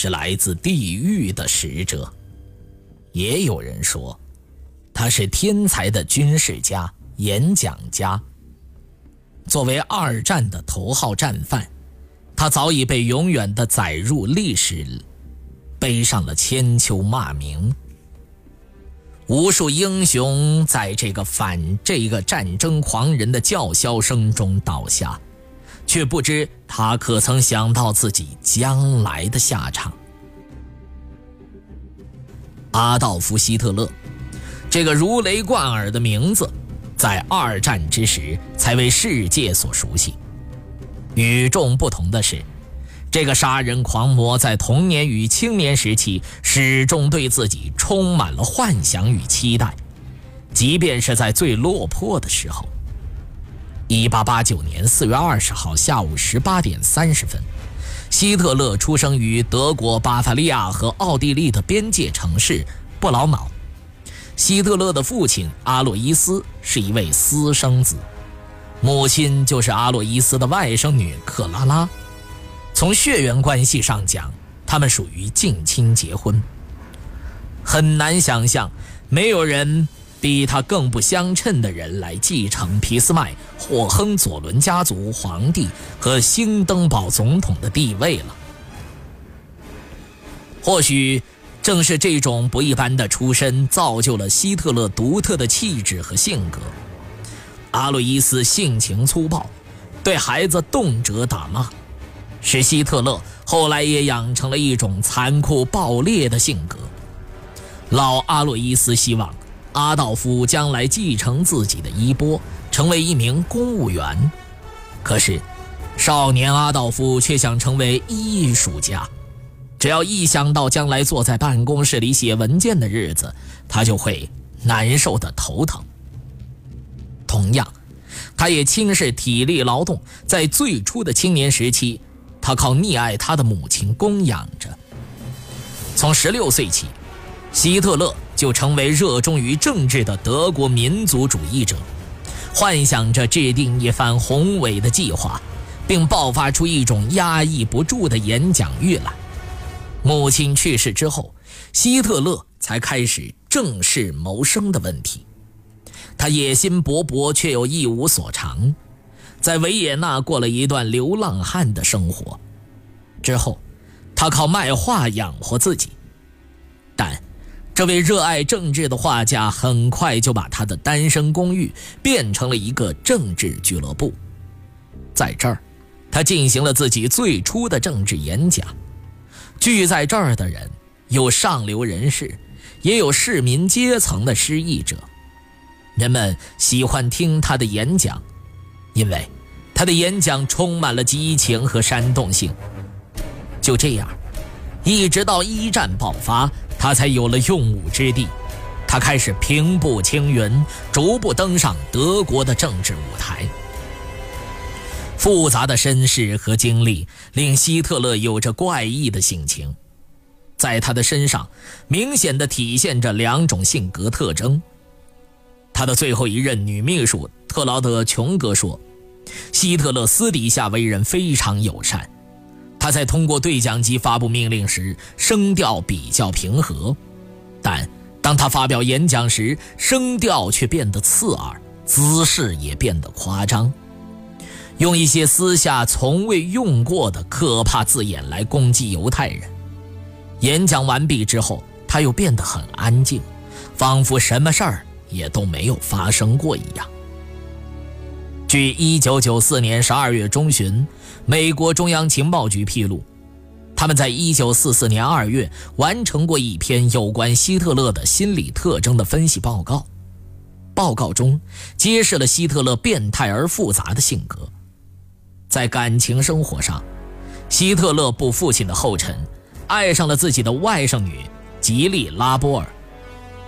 是来自地狱的使者，也有人说，他是天才的军事家、演讲家。作为二战的头号战犯，他早已被永远的载入历史，背上了千秋骂名。无数英雄在这个反这个战争狂人的叫嚣声中倒下。却不知他可曾想到自己将来的下场。阿道夫·希特勒，这个如雷贯耳的名字，在二战之时才为世界所熟悉。与众不同的是，这个杀人狂魔在童年与青年时期始终对自己充满了幻想与期待，即便是在最落魄的时候。一八八九年四月二十号下午十八点三十分，希特勒出生于德国巴伐利亚和奥地利的边界城市布劳瑙。希特勒的父亲阿洛伊斯是一位私生子，母亲就是阿洛伊斯的外甥女克拉拉。从血缘关系上讲，他们属于近亲结婚。很难想象，没有人。比他更不相称的人来继承俾斯麦、霍亨佐伦家族皇帝和兴登堡总统的地位了。或许正是这种不一般的出身，造就了希特勒独特的气质和性格。阿洛伊斯性情粗暴，对孩子动辄打骂，使希特勒后来也养成了一种残酷暴烈的性格。老阿洛伊斯希望。阿道夫将来继承自己的衣钵，成为一名公务员。可是，少年阿道夫却想成为艺术家。只要一想到将来坐在办公室里写文件的日子，他就会难受的头疼。同样，他也轻视体力劳动。在最初的青年时期，他靠溺爱他的母亲供养着。从十六岁起，希特勒。就成为热衷于政治的德国民族主义者，幻想着制定一番宏伟的计划，并爆发出一种压抑不住的演讲欲来。母亲去世之后，希特勒才开始正式谋生的问题。他野心勃勃，却又一无所长，在维也纳过了一段流浪汉的生活。之后，他靠卖画养活自己，但。这位热爱政治的画家很快就把他的单身公寓变成了一个政治俱乐部，在这儿，他进行了自己最初的政治演讲。聚在这儿的人有上流人士，也有市民阶层的失意者。人们喜欢听他的演讲，因为他的演讲充满了激情和煽动性。就这样，一直到一战爆发。他才有了用武之地，他开始平步青云，逐步登上德国的政治舞台。复杂的身世和经历令希特勒有着怪异的性情，在他的身上明显的体现着两种性格特征。他的最后一任女秘书特劳德·琼格说：“希特勒私底下为人非常友善。”他在通过对讲机发布命令时，声调比较平和，但当他发表演讲时，声调却变得刺耳，姿势也变得夸张，用一些私下从未用过的可怕字眼来攻击犹太人。演讲完毕之后，他又变得很安静，仿佛什么事儿也都没有发生过一样。据1994年12月中旬。美国中央情报局披露，他们在1944年2月完成过一篇有关希特勒的心理特征的分析报告。报告中揭示了希特勒变态而复杂的性格。在感情生活上，希特勒步父亲的后尘，爱上了自己的外甥女吉利拉波尔。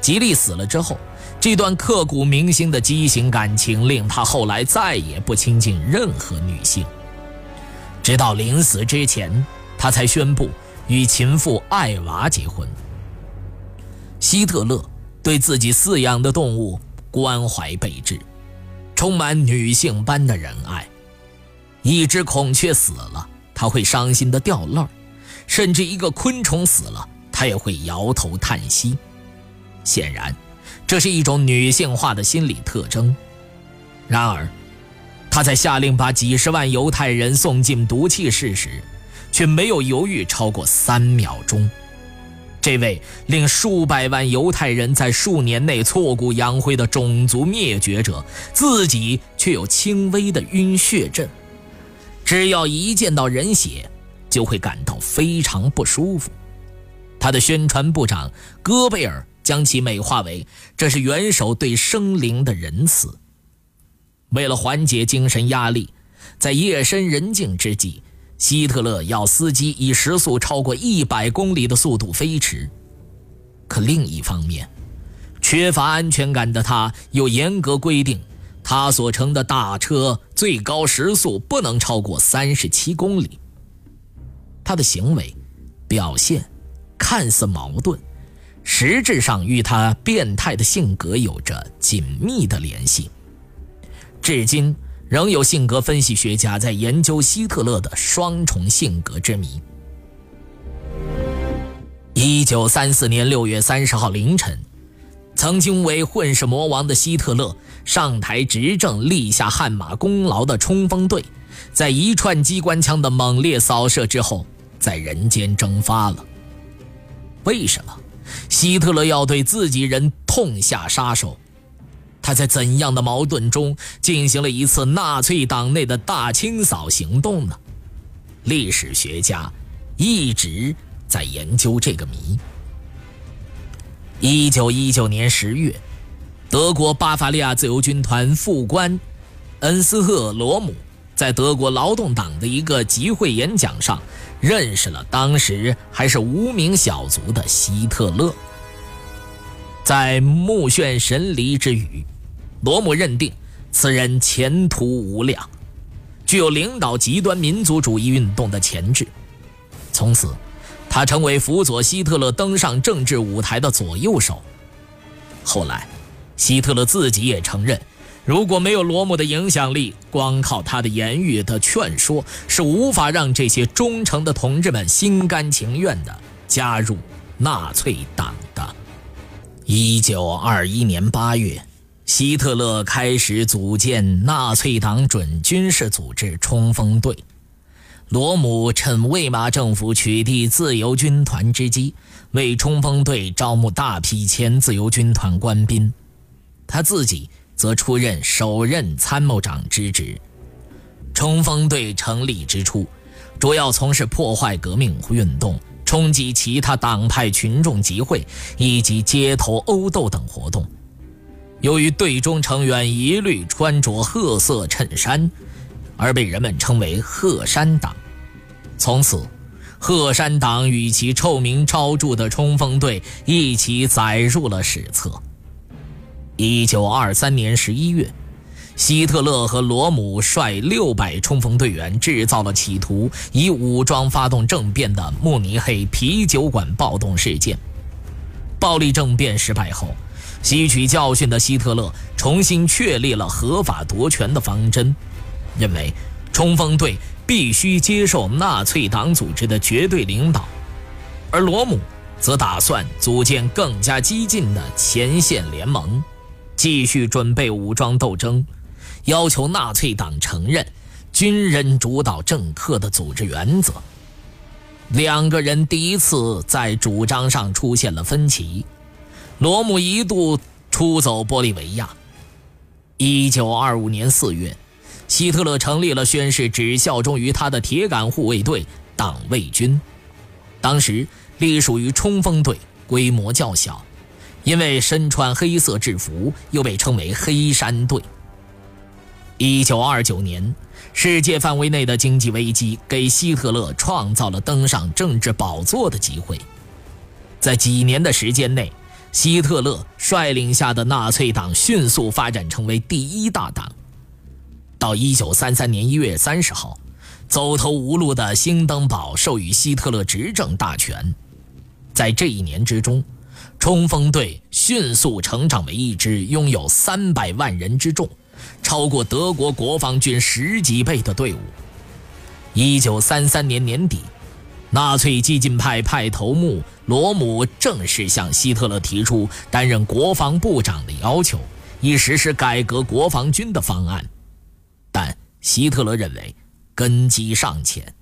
吉利死了之后，这段刻骨铭心的畸形感情令他后来再也不亲近任何女性。直到临死之前，他才宣布与情妇艾娃结婚。希特勒对自己饲养的动物关怀备至，充满女性般的仁爱。一只孔雀死了，他会伤心的掉泪；甚至一个昆虫死了，他也会摇头叹息。显然，这是一种女性化的心理特征。然而，他在下令把几十万犹太人送进毒气室时，却没有犹豫超过三秒钟。这位令数百万犹太人在数年内挫骨扬灰的种族灭绝者，自己却有轻微的晕血症。只要一见到人血，就会感到非常不舒服。他的宣传部长戈贝尔将其美化为这是元首对生灵的仁慈。为了缓解精神压力，在夜深人静之际，希特勒要司机以时速超过一百公里的速度飞驰。可另一方面，缺乏安全感的他又严格规定，他所乘的大车最高时速不能超过三十七公里。他的行为表现看似矛盾，实质上与他变态的性格有着紧密的联系。至今，仍有性格分析学家在研究希特勒的双重性格之谜。一九三四年六月三十号凌晨，曾经为混世魔王的希特勒上台执政、立下汗马功劳的冲锋队，在一串机关枪的猛烈扫射之后，在人间蒸发了。为什么希特勒要对自己人痛下杀手？他在怎样的矛盾中进行了一次纳粹党内的大清扫行动呢？历史学家一直在研究这个谜。一九一九年十月，德国巴伐利亚自由军团副官恩斯赫罗姆在德国劳动党的一个集会演讲上，认识了当时还是无名小卒的希特勒。在目眩神离之余。罗姆认定此人前途无量，具有领导极端民族主义运动的潜质。从此，他成为辅佐希特勒登上政治舞台的左右手。后来，希特勒自己也承认，如果没有罗姆的影响力，光靠他的言语的劝说是无法让这些忠诚的同志们心甘情愿的加入纳粹党的。一九二一年八月。希特勒开始组建纳粹党准军事组织冲锋队，罗姆趁魏玛政府取缔自由军团之机，为冲锋队招募大批前自由军团官兵，他自己则出任首任参谋长之职。冲锋队成立之初，主要从事破坏革命运动、冲击其他党派群众集会以及街头殴斗等活动。由于队中成员一律穿着褐色衬衫，而被人们称为“褐衫党”。从此，褐衫党与其臭名昭著的冲锋队一起载入了史册。一九二三年十一月，希特勒和罗姆率六百冲锋队员制造了企图以武装发动政变的慕尼黑啤酒馆暴动事件。暴力政变失败后。吸取教训的希特勒重新确立了合法夺权的方针，认为冲锋队必须接受纳粹党组织的绝对领导，而罗姆则打算组建更加激进的前线联盟，继续准备武装斗争，要求纳粹党承认军人主导政客的组织原则。两个人第一次在主张上出现了分歧。罗姆一度出走玻利维亚。一九二五年四月，希特勒成立了宣誓只效忠于他的铁杆护卫队——党卫军。当时隶属于冲锋队，规模较小，因为身穿黑色制服，又被称为“黑山队”。一九二九年，世界范围内的经济危机给希特勒创造了登上政治宝座的机会。在几年的时间内，希特勒率领下的纳粹党迅速发展成为第一大党。到一九三三年一月三十号，走投无路的兴登堡授予希特勒执政大权。在这一年之中，冲锋队迅速成长为一支拥有三百万人之众。超过德国国防军十几倍的队伍。一九三三年年底，纳粹激进派派头目罗姆正式向希特勒提出担任国防部长的要求，以实施改革国防军的方案。但希特勒认为根基尚浅，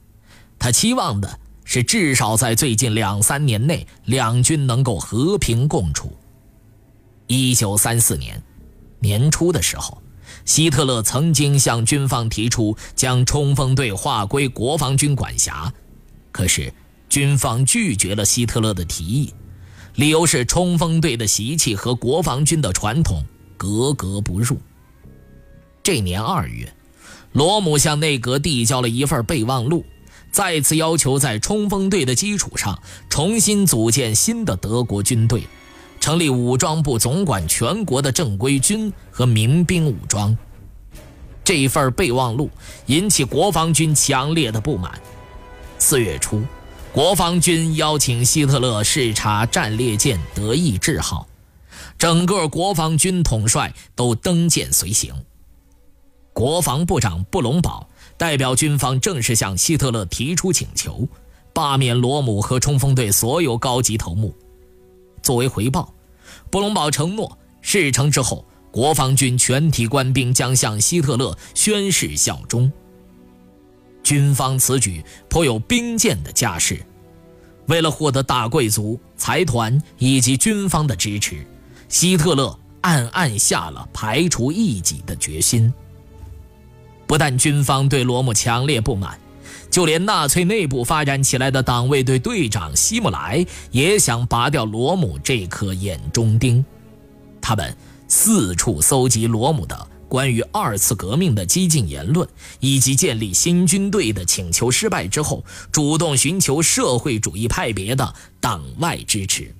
他期望的是至少在最近两三年内两军能够和平共处。一九三四年年初的时候。希特勒曾经向军方提出将冲锋队划归国防军管辖，可是军方拒绝了希特勒的提议，理由是冲锋队的习气和国防军的传统格格不入。这年二月，罗姆向内阁递交了一份备忘录，再次要求在冲锋队的基础上重新组建新的德国军队。成立武装部，总管全国的正规军和民兵武装。这一份备忘录引起国防军强烈的不满。四月初，国防军邀请希特勒视察战列舰“德意志号”，整个国防军统帅都登舰随行。国防部长布隆堡代表军方正式向希特勒提出请求，罢免罗姆和冲锋队所有高级头目。作为回报，布隆堡承诺事成之后，国防军全体官兵将向希特勒宣誓效忠。军方此举颇有兵谏的架势，为了获得大贵族、财团以及军方的支持，希特勒暗暗下了排除异己的决心。不但军方对罗姆强烈不满。就连纳粹内部发展起来的党卫队队长希姆莱也想拔掉罗姆这颗眼中钉，他们四处搜集罗姆的关于二次革命的激进言论，以及建立新军队的请求失败之后，主动寻求社会主义派别的党外支持，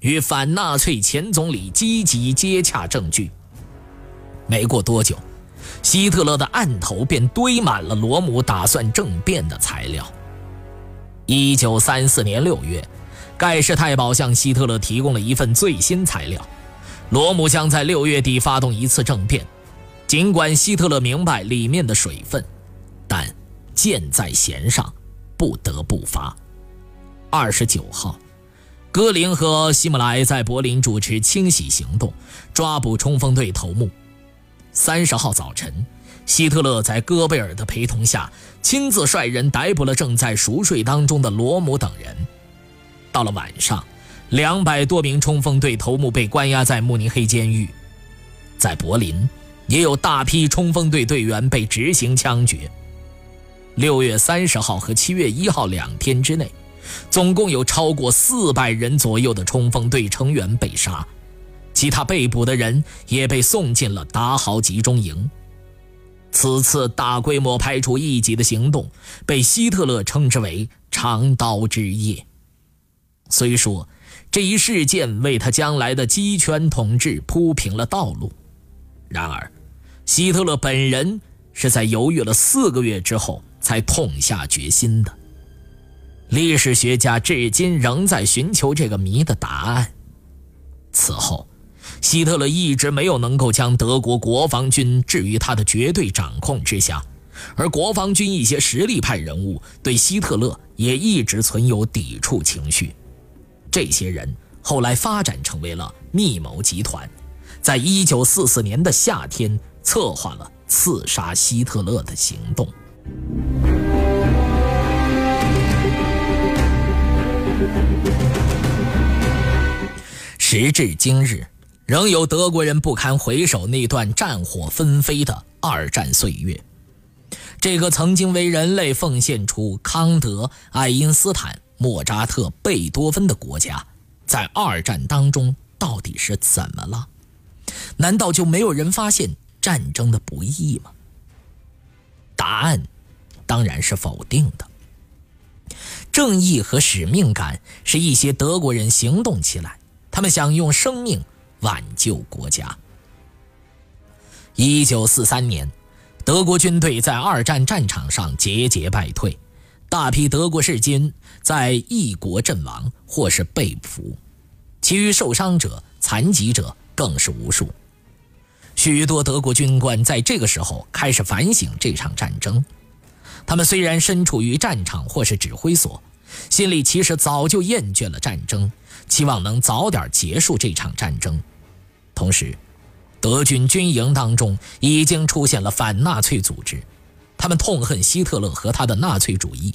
与反纳粹前总理积极接洽证据。没过多久。希特勒的案头便堆满了罗姆打算政变的材料。一九三四年六月，盖世太保向希特勒提供了一份最新材料：罗姆将在六月底发动一次政变。尽管希特勒明白里面的水分，但箭在弦上，不得不发。二十九号，戈林和希姆莱在柏林主持清洗行动，抓捕冲锋队头目。三十号早晨，希特勒在戈贝尔的陪同下，亲自率人逮捕了正在熟睡当中的罗姆等人。到了晚上，两百多名冲锋队头目被关押在慕尼黑监狱。在柏林，也有大批冲锋队队员被执行枪决。六月三十号和七月一号两天之内，总共有超过四百人左右的冲锋队成员被杀。其他被捕的人也被送进了达豪集中营。此次大规模排除异己的行动被希特勒称之为“长刀之夜”。虽说这一事件为他将来的集权统治铺平了道路，然而，希特勒本人是在犹豫了四个月之后才痛下决心的。历史学家至今仍在寻求这个谜的答案。此后。希特勒一直没有能够将德国国防军置于他的绝对掌控之下，而国防军一些实力派人物对希特勒也一直存有抵触情绪。这些人后来发展成为了密谋集团，在一九四四年的夏天策划了刺杀希特勒的行动。时至今日。仍有德国人不堪回首那段战火纷飞的二战岁月。这个曾经为人类奉献出康德、爱因斯坦、莫扎特、贝多芬的国家，在二战当中到底是怎么了？难道就没有人发现战争的不易吗？答案当然是否定的。正义和使命感使一些德国人行动起来，他们想用生命挽救国家。一九四三年，德国军队在二战战场上节节败退，大批德国士军在异国阵亡或是被俘，其余受伤者、残疾者更是无数。许多德国军官在这个时候开始反省这场战争。他们虽然身处于战场或是指挥所，心里其实早就厌倦了战争，期望能早点结束这场战争。同时，德军军营当中已经出现了反纳粹组织，他们痛恨希特勒和他的纳粹主义，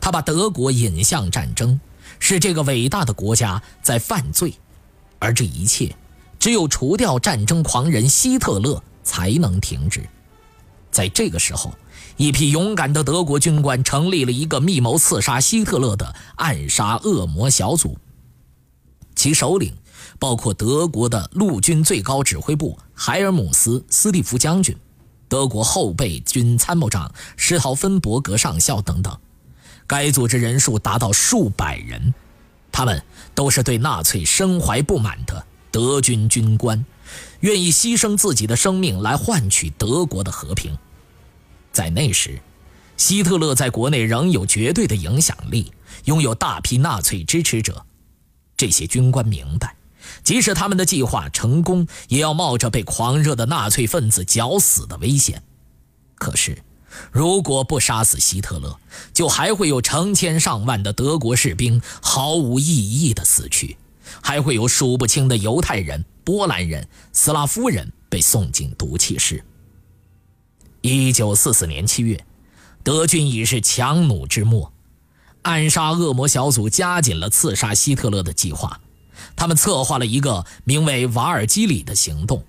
他把德国引向战争，是这个伟大的国家在犯罪，而这一切只有除掉战争狂人希特勒才能停止。在这个时候。一批勇敢的德国军官成立了一个密谋刺杀希特勒的暗杀恶魔小组，其首领包括德国的陆军最高指挥部海尔姆斯·斯蒂夫将军、德国后备军参谋长施陶芬伯格上校等等。该组织人数达到数百人，他们都是对纳粹深怀不满的德军军官，愿意牺牲自己的生命来换取德国的和平。在那时，希特勒在国内仍有绝对的影响力，拥有大批纳粹支持者。这些军官明白，即使他们的计划成功，也要冒着被狂热的纳粹分子绞死的危险。可是，如果不杀死希特勒，就还会有成千上万的德国士兵毫无意义的死去，还会有数不清的犹太人、波兰人、斯拉夫人被送进毒气室。一九四四年七月，德军已是强弩之末，暗杀恶魔小组加紧了刺杀希特勒的计划。他们策划了一个名为“瓦尔基里”的行动。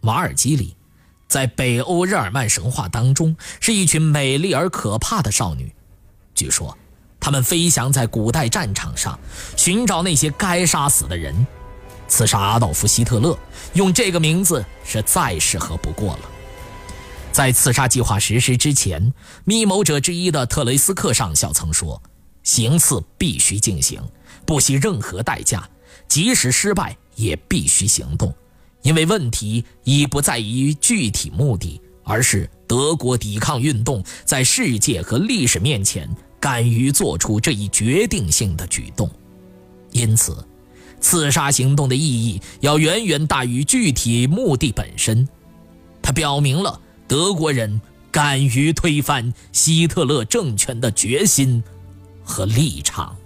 瓦尔基里，在北欧日耳曼神话当中是一群美丽而可怕的少女。据说，她们飞翔在古代战场上，寻找那些该杀死的人。刺杀阿道夫·希特勒，用这个名字是再适合不过了。在刺杀计划实施之前，密谋者之一的特雷斯克上校曾说：“行刺必须进行，不惜任何代价，即使失败也必须行动，因为问题已不在于具体目的，而是德国抵抗运动在世界和历史面前敢于做出这一决定性的举动。因此，刺杀行动的意义要远远大于具体目的本身。它表明了。”德国人敢于推翻希特勒政权的决心和立场。